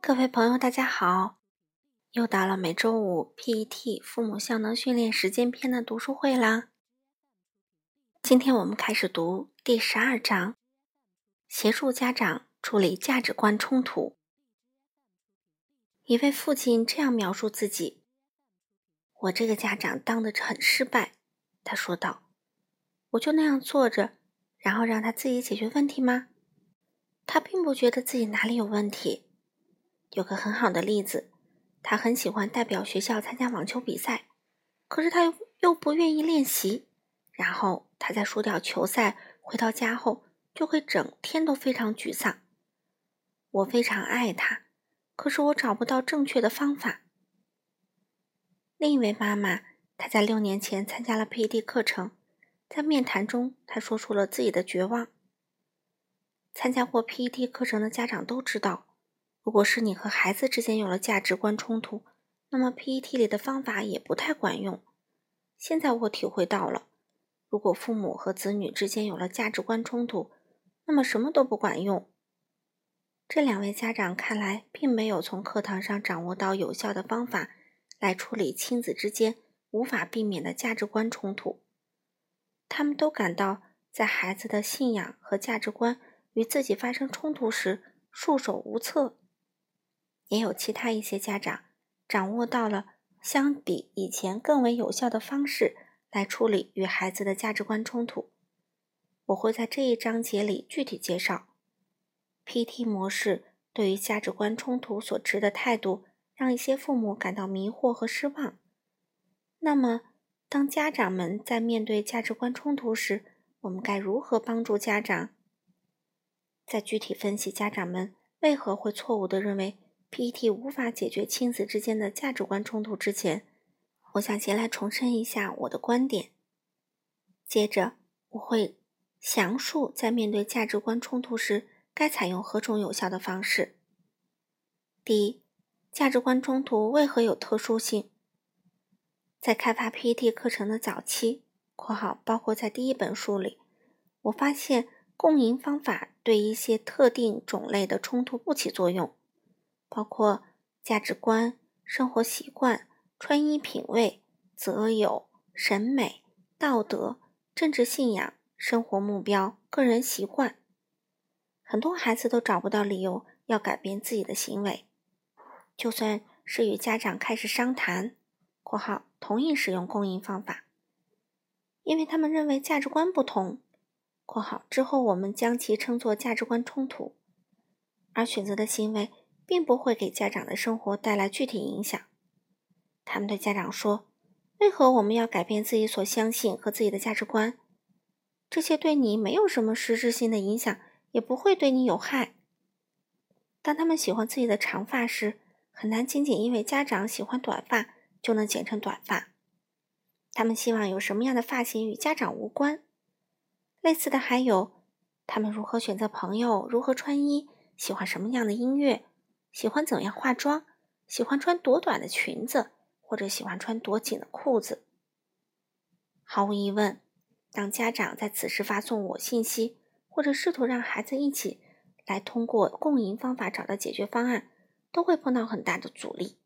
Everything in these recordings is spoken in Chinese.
各位朋友，大家好！又到了每周五 PET 父母效能训练时间篇的读书会啦。今天我们开始读第十二章：协助家长处理价值观冲突。一位父亲这样描述自己：“我这个家长当的很失败。”他说道：“我就那样坐着，然后让他自己解决问题吗？他并不觉得自己哪里有问题。”有个很好的例子，他很喜欢代表学校参加网球比赛，可是他又又不愿意练习。然后他在输掉球赛回到家后，就会整天都非常沮丧。我非常爱他，可是我找不到正确的方法。另一位妈妈，她在六年前参加了 PET 课程，在面谈中，她说出了自己的绝望。参加过 PET 课程的家长都知道。如果是你和孩子之间有了价值观冲突，那么 PET 里的方法也不太管用。现在我体会到了，如果父母和子女之间有了价值观冲突，那么什么都不管用。这两位家长看来并没有从课堂上掌握到有效的方法来处理亲子之间无法避免的价值观冲突。他们都感到在孩子的信仰和价值观与自己发生冲突时束手无策。也有其他一些家长掌握到了相比以前更为有效的方式来处理与孩子的价值观冲突。我会在这一章节里具体介绍。PT 模式对于价值观冲突所持的态度，让一些父母感到迷惑和失望。那么，当家长们在面对价值观冲突时，我们该如何帮助家长？在具体分析家长们为何会错误地认为。PET 无法解决亲子之间的价值观冲突之前，我想先来重申一下我的观点。接着，我会详述在面对价值观冲突时该采用何种有效的方式。第一，价值观冲突为何有特殊性？在开发 PET 课程的早期（括号包括在第一本书里），我发现共赢方法对一些特定种类的冲突不起作用。包括价值观、生活习惯、穿衣品味、择友、审美、道德、政治信仰、生活目标、个人习惯。很多孩子都找不到理由要改变自己的行为，就算是与家长开始商谈（括号同意使用共赢方法），因为他们认为价值观不同（括号之后我们将其称作价值观冲突），而选择的行为。并不会给家长的生活带来具体影响。他们对家长说：“为何我们要改变自己所相信和自己的价值观？这些对你没有什么实质性的影响，也不会对你有害。”当他们喜欢自己的长发时，很难仅仅因为家长喜欢短发就能剪成短发。他们希望有什么样的发型与家长无关。类似的还有，他们如何选择朋友，如何穿衣，喜欢什么样的音乐。喜欢怎样化妆？喜欢穿多短的裙子，或者喜欢穿多紧的裤子？毫无疑问，当家长在此时发送我信息，或者试图让孩子一起来通过共赢方法找到解决方案，都会碰到很大的阻力。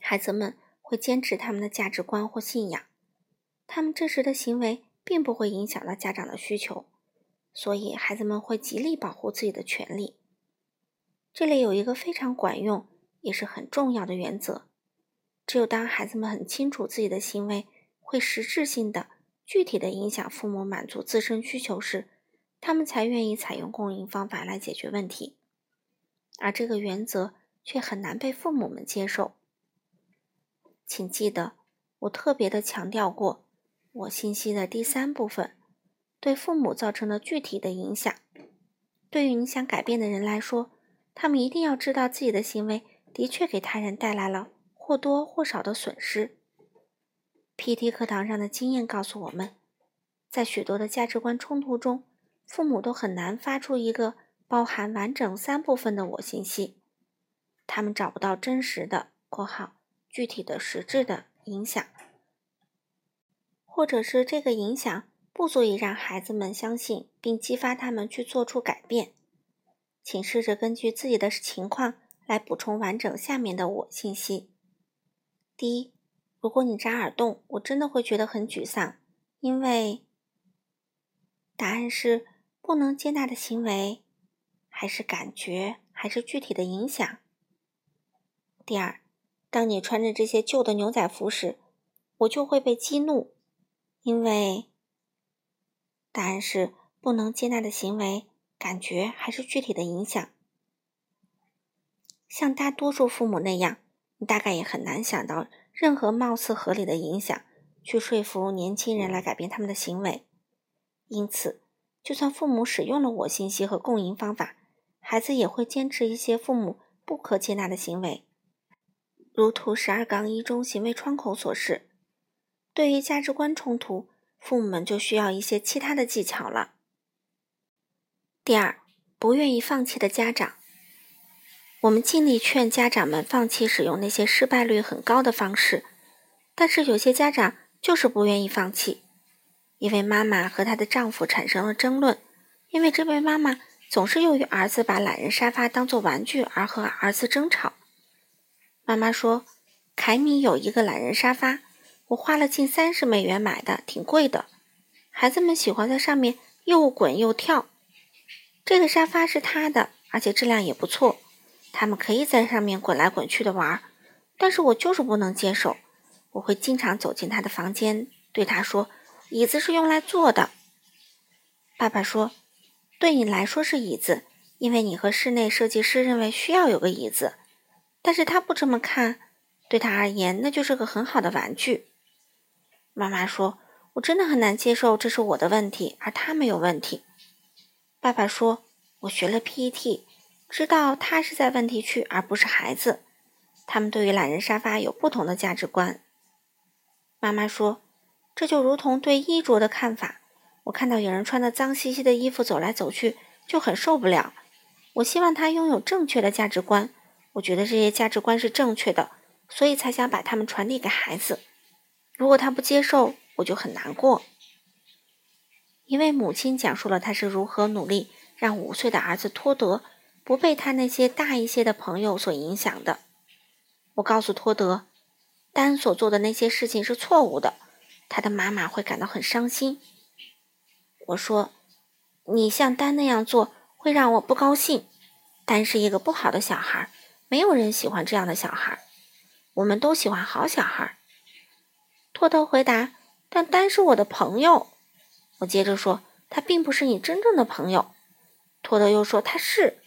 孩子们会坚持他们的价值观或信仰，他们这时的行为并不会影响到家长的需求，所以孩子们会极力保护自己的权利。这里有一个非常管用也是很重要的原则：只有当孩子们很清楚自己的行为会实质性的、具体的影响父母满足自身需求时，他们才愿意采用共赢方法来解决问题。而这个原则却很难被父母们接受。请记得，我特别的强调过，我信息的第三部分对父母造成的具体的影响。对于你想改变的人来说。他们一定要知道自己的行为的确给他人带来了或多或少的损失。PT 课堂上的经验告诉我们，在许多的价值观冲突中，父母都很难发出一个包含完整三部分的我信息。他们找不到真实的（括号具体的实质的）影响，或者是这个影响不足以让孩子们相信并激发他们去做出改变。请试着根据自己的情况来补充完整下面的我信息。第一，如果你扎耳洞，我真的会觉得很沮丧，因为答案是不能接纳的行为，还是感觉，还是具体的影响。第二，当你穿着这些旧的牛仔服时，我就会被激怒，因为答案是不能接纳的行为。感觉还是具体的影响，像大多数父母那样，你大概也很难想到任何貌似合理的影响，去说服年轻人来改变他们的行为。因此，就算父母使用了我信息和共赢方法，孩子也会坚持一些父母不可接纳的行为。如图十二杠一中行为窗口所示，对于价值观冲突，父母们就需要一些其他的技巧了。第二，不愿意放弃的家长，我们尽力劝家长们放弃使用那些失败率很高的方式，但是有些家长就是不愿意放弃。一位妈妈和她的丈夫产生了争论，因为这位妈妈总是由于儿子把懒人沙发当做玩具而和儿子争吵。妈妈说：“凯米有一个懒人沙发，我花了近三十美元买的，挺贵的。孩子们喜欢在上面又滚又跳。”这个沙发是他的，而且质量也不错。他们可以在上面滚来滚去的玩儿，但是我就是不能接受。我会经常走进他的房间，对他说：“椅子是用来坐的。”爸爸说：“对你来说是椅子，因为你和室内设计师认为需要有个椅子。但是他不这么看，对他而言那就是个很好的玩具。”妈妈说：“我真的很难接受，这是我的问题，而他没有问题。”爸爸说：“我学了 PET，知道他是在问题区，而不是孩子。他们对于懒人沙发有不同的价值观。”妈妈说：“这就如同对衣着的看法。我看到有人穿的脏兮兮的衣服走来走去，就很受不了。我希望他拥有正确的价值观。我觉得这些价值观是正确的，所以才想把它们传递给孩子。如果他不接受，我就很难过。”一位母亲讲述了她是如何努力让五岁的儿子托德不被他那些大一些的朋友所影响的。我告诉托德，丹所做的那些事情是错误的，他的妈妈会感到很伤心。我说：“你像丹那样做会让我不高兴。丹是一个不好的小孩，没有人喜欢这样的小孩。我们都喜欢好小孩。”托德回答：“但丹是我的朋友。”我接着说：“他并不是你真正的朋友。”托德又说：“他是。”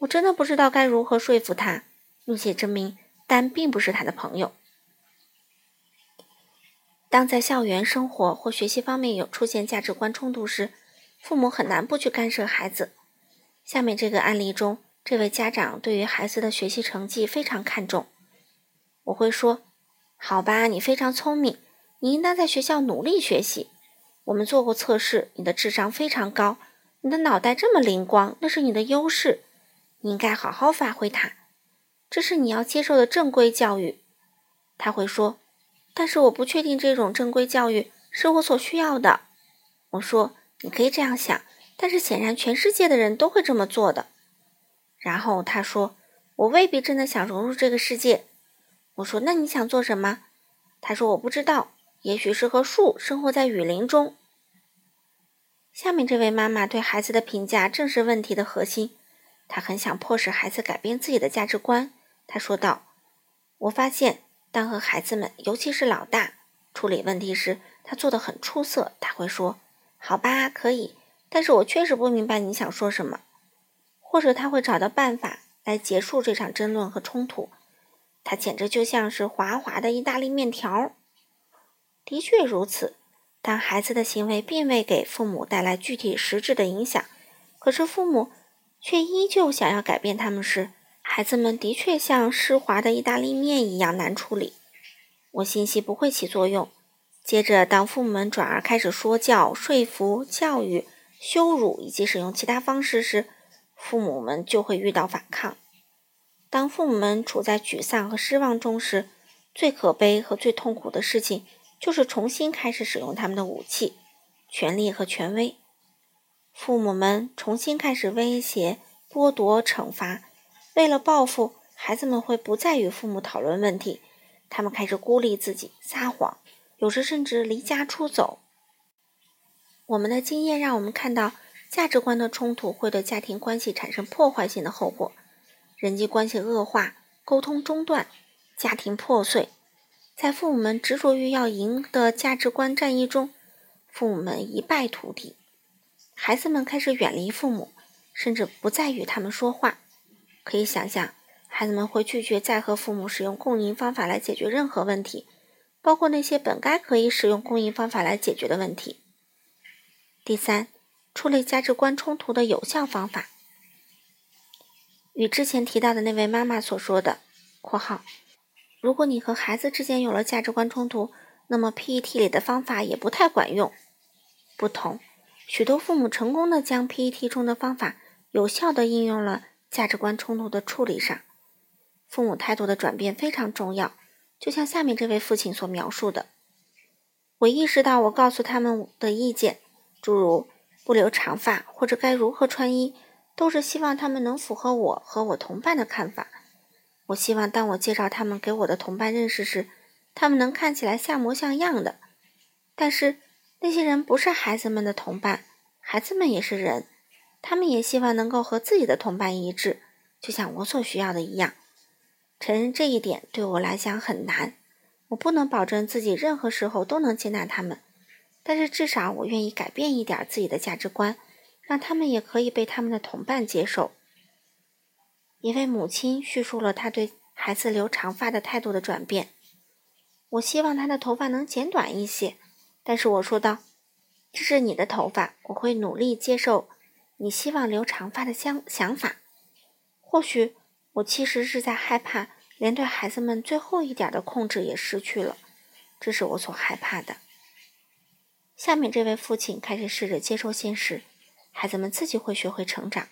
我真的不知道该如何说服他，并且证明丹并不是他的朋友。当在校园生活或学习方面有出现价值观冲突时，父母很难不去干涉孩子。下面这个案例中，这位家长对于孩子的学习成绩非常看重。我会说：“好吧，你非常聪明，你应当在学校努力学习。”我们做过测试，你的智商非常高，你的脑袋这么灵光，那是你的优势，你应该好好发挥它。这是你要接受的正规教育。他会说：“但是我不确定这种正规教育是我所需要的。”我说：“你可以这样想，但是显然全世界的人都会这么做的。”然后他说：“我未必真的想融入这个世界。”我说：“那你想做什么？”他说：“我不知道。”也许是和树生活在雨林中。下面这位妈妈对孩子的评价正是问题的核心。她很想迫使孩子改变自己的价值观。她说道：“我发现，当和孩子们，尤其是老大处理问题时，他做得很出色。他会说：‘好吧，可以。’但是我确实不明白你想说什么。或者他会找到办法来结束这场争论和冲突。他简直就像是滑滑的意大利面条。”的确如此，当孩子的行为并未给父母带来具体实质的影响，可是父母却依旧想要改变他们时，孩子们的确像湿滑的意大利面一样难处理。我信息不会起作用。接着，当父母们转而开始说教、说服、教育、羞辱以及使用其他方式时，父母们就会遇到反抗。当父母们处在沮丧和失望中时，最可悲和最痛苦的事情。就是重新开始使用他们的武器、权力和权威。父母们重新开始威胁、剥夺、惩罚，为了报复，孩子们会不再与父母讨论问题，他们开始孤立自己、撒谎，有时甚至离家出走。我们的经验让我们看到，价值观的冲突会对家庭关系产生破坏性的后果，人际关系恶化，沟通中断，家庭破碎。在父母们执着于要赢的价值观战役中，父母们一败涂地，孩子们开始远离父母，甚至不再与他们说话。可以想象，孩子们会拒绝再和父母使用共赢方法来解决任何问题，包括那些本该可以使用共赢方法来解决的问题。第三，处理价值观冲突的有效方法，与之前提到的那位妈妈所说的（括号），如果你和孩子之间有了价值观冲突，那么 PET 里的方法也不太管用。不同，许多父母成功的将 PET 中的方法有效的应用了价值观冲突的处理上。父母态度的转变非常重要，就像下面这位父亲所描述的：“我意识到我告诉他们的意见。”诸如不留长发或者该如何穿衣，都是希望他们能符合我和我同伴的看法。我希望当我介绍他们给我的同伴认识时，他们能看起来像模像样的。但是那些人不是孩子们的同伴，孩子们也是人，他们也希望能够和自己的同伴一致，就像我所需要的一样。承认这一点对我来讲很难，我不能保证自己任何时候都能接纳他们。但是至少我愿意改变一点自己的价值观，让他们也可以被他们的同伴接受。一位母亲叙述了她对孩子留长发的态度的转变。我希望他的头发能剪短一些，但是我说道：“这是你的头发，我会努力接受你希望留长发的想想法。或许我其实是在害怕，连对孩子们最后一点的控制也失去了，这是我所害怕的。”下面这位父亲开始试着接受现实，孩子们自己会学会成长。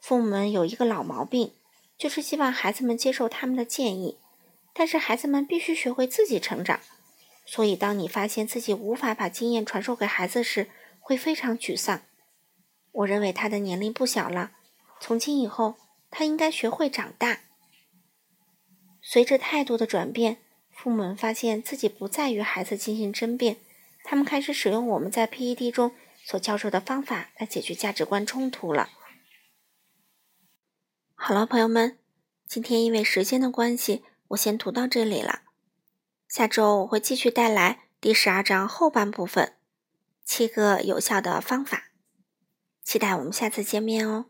父母们有一个老毛病，就是希望孩子们接受他们的建议，但是孩子们必须学会自己成长。所以，当你发现自己无法把经验传授给孩子时，会非常沮丧。我认为他的年龄不小了，从今以后他应该学会长大。随着态度的转变，父母们发现自己不再与孩子进行争辩。他们开始使用我们在 PED 中所教授的方法来解决价值观冲突了。好了，朋友们，今天因为时间的关系，我先读到这里了。下周我会继续带来第十二章后半部分，七个有效的方法。期待我们下次见面哦。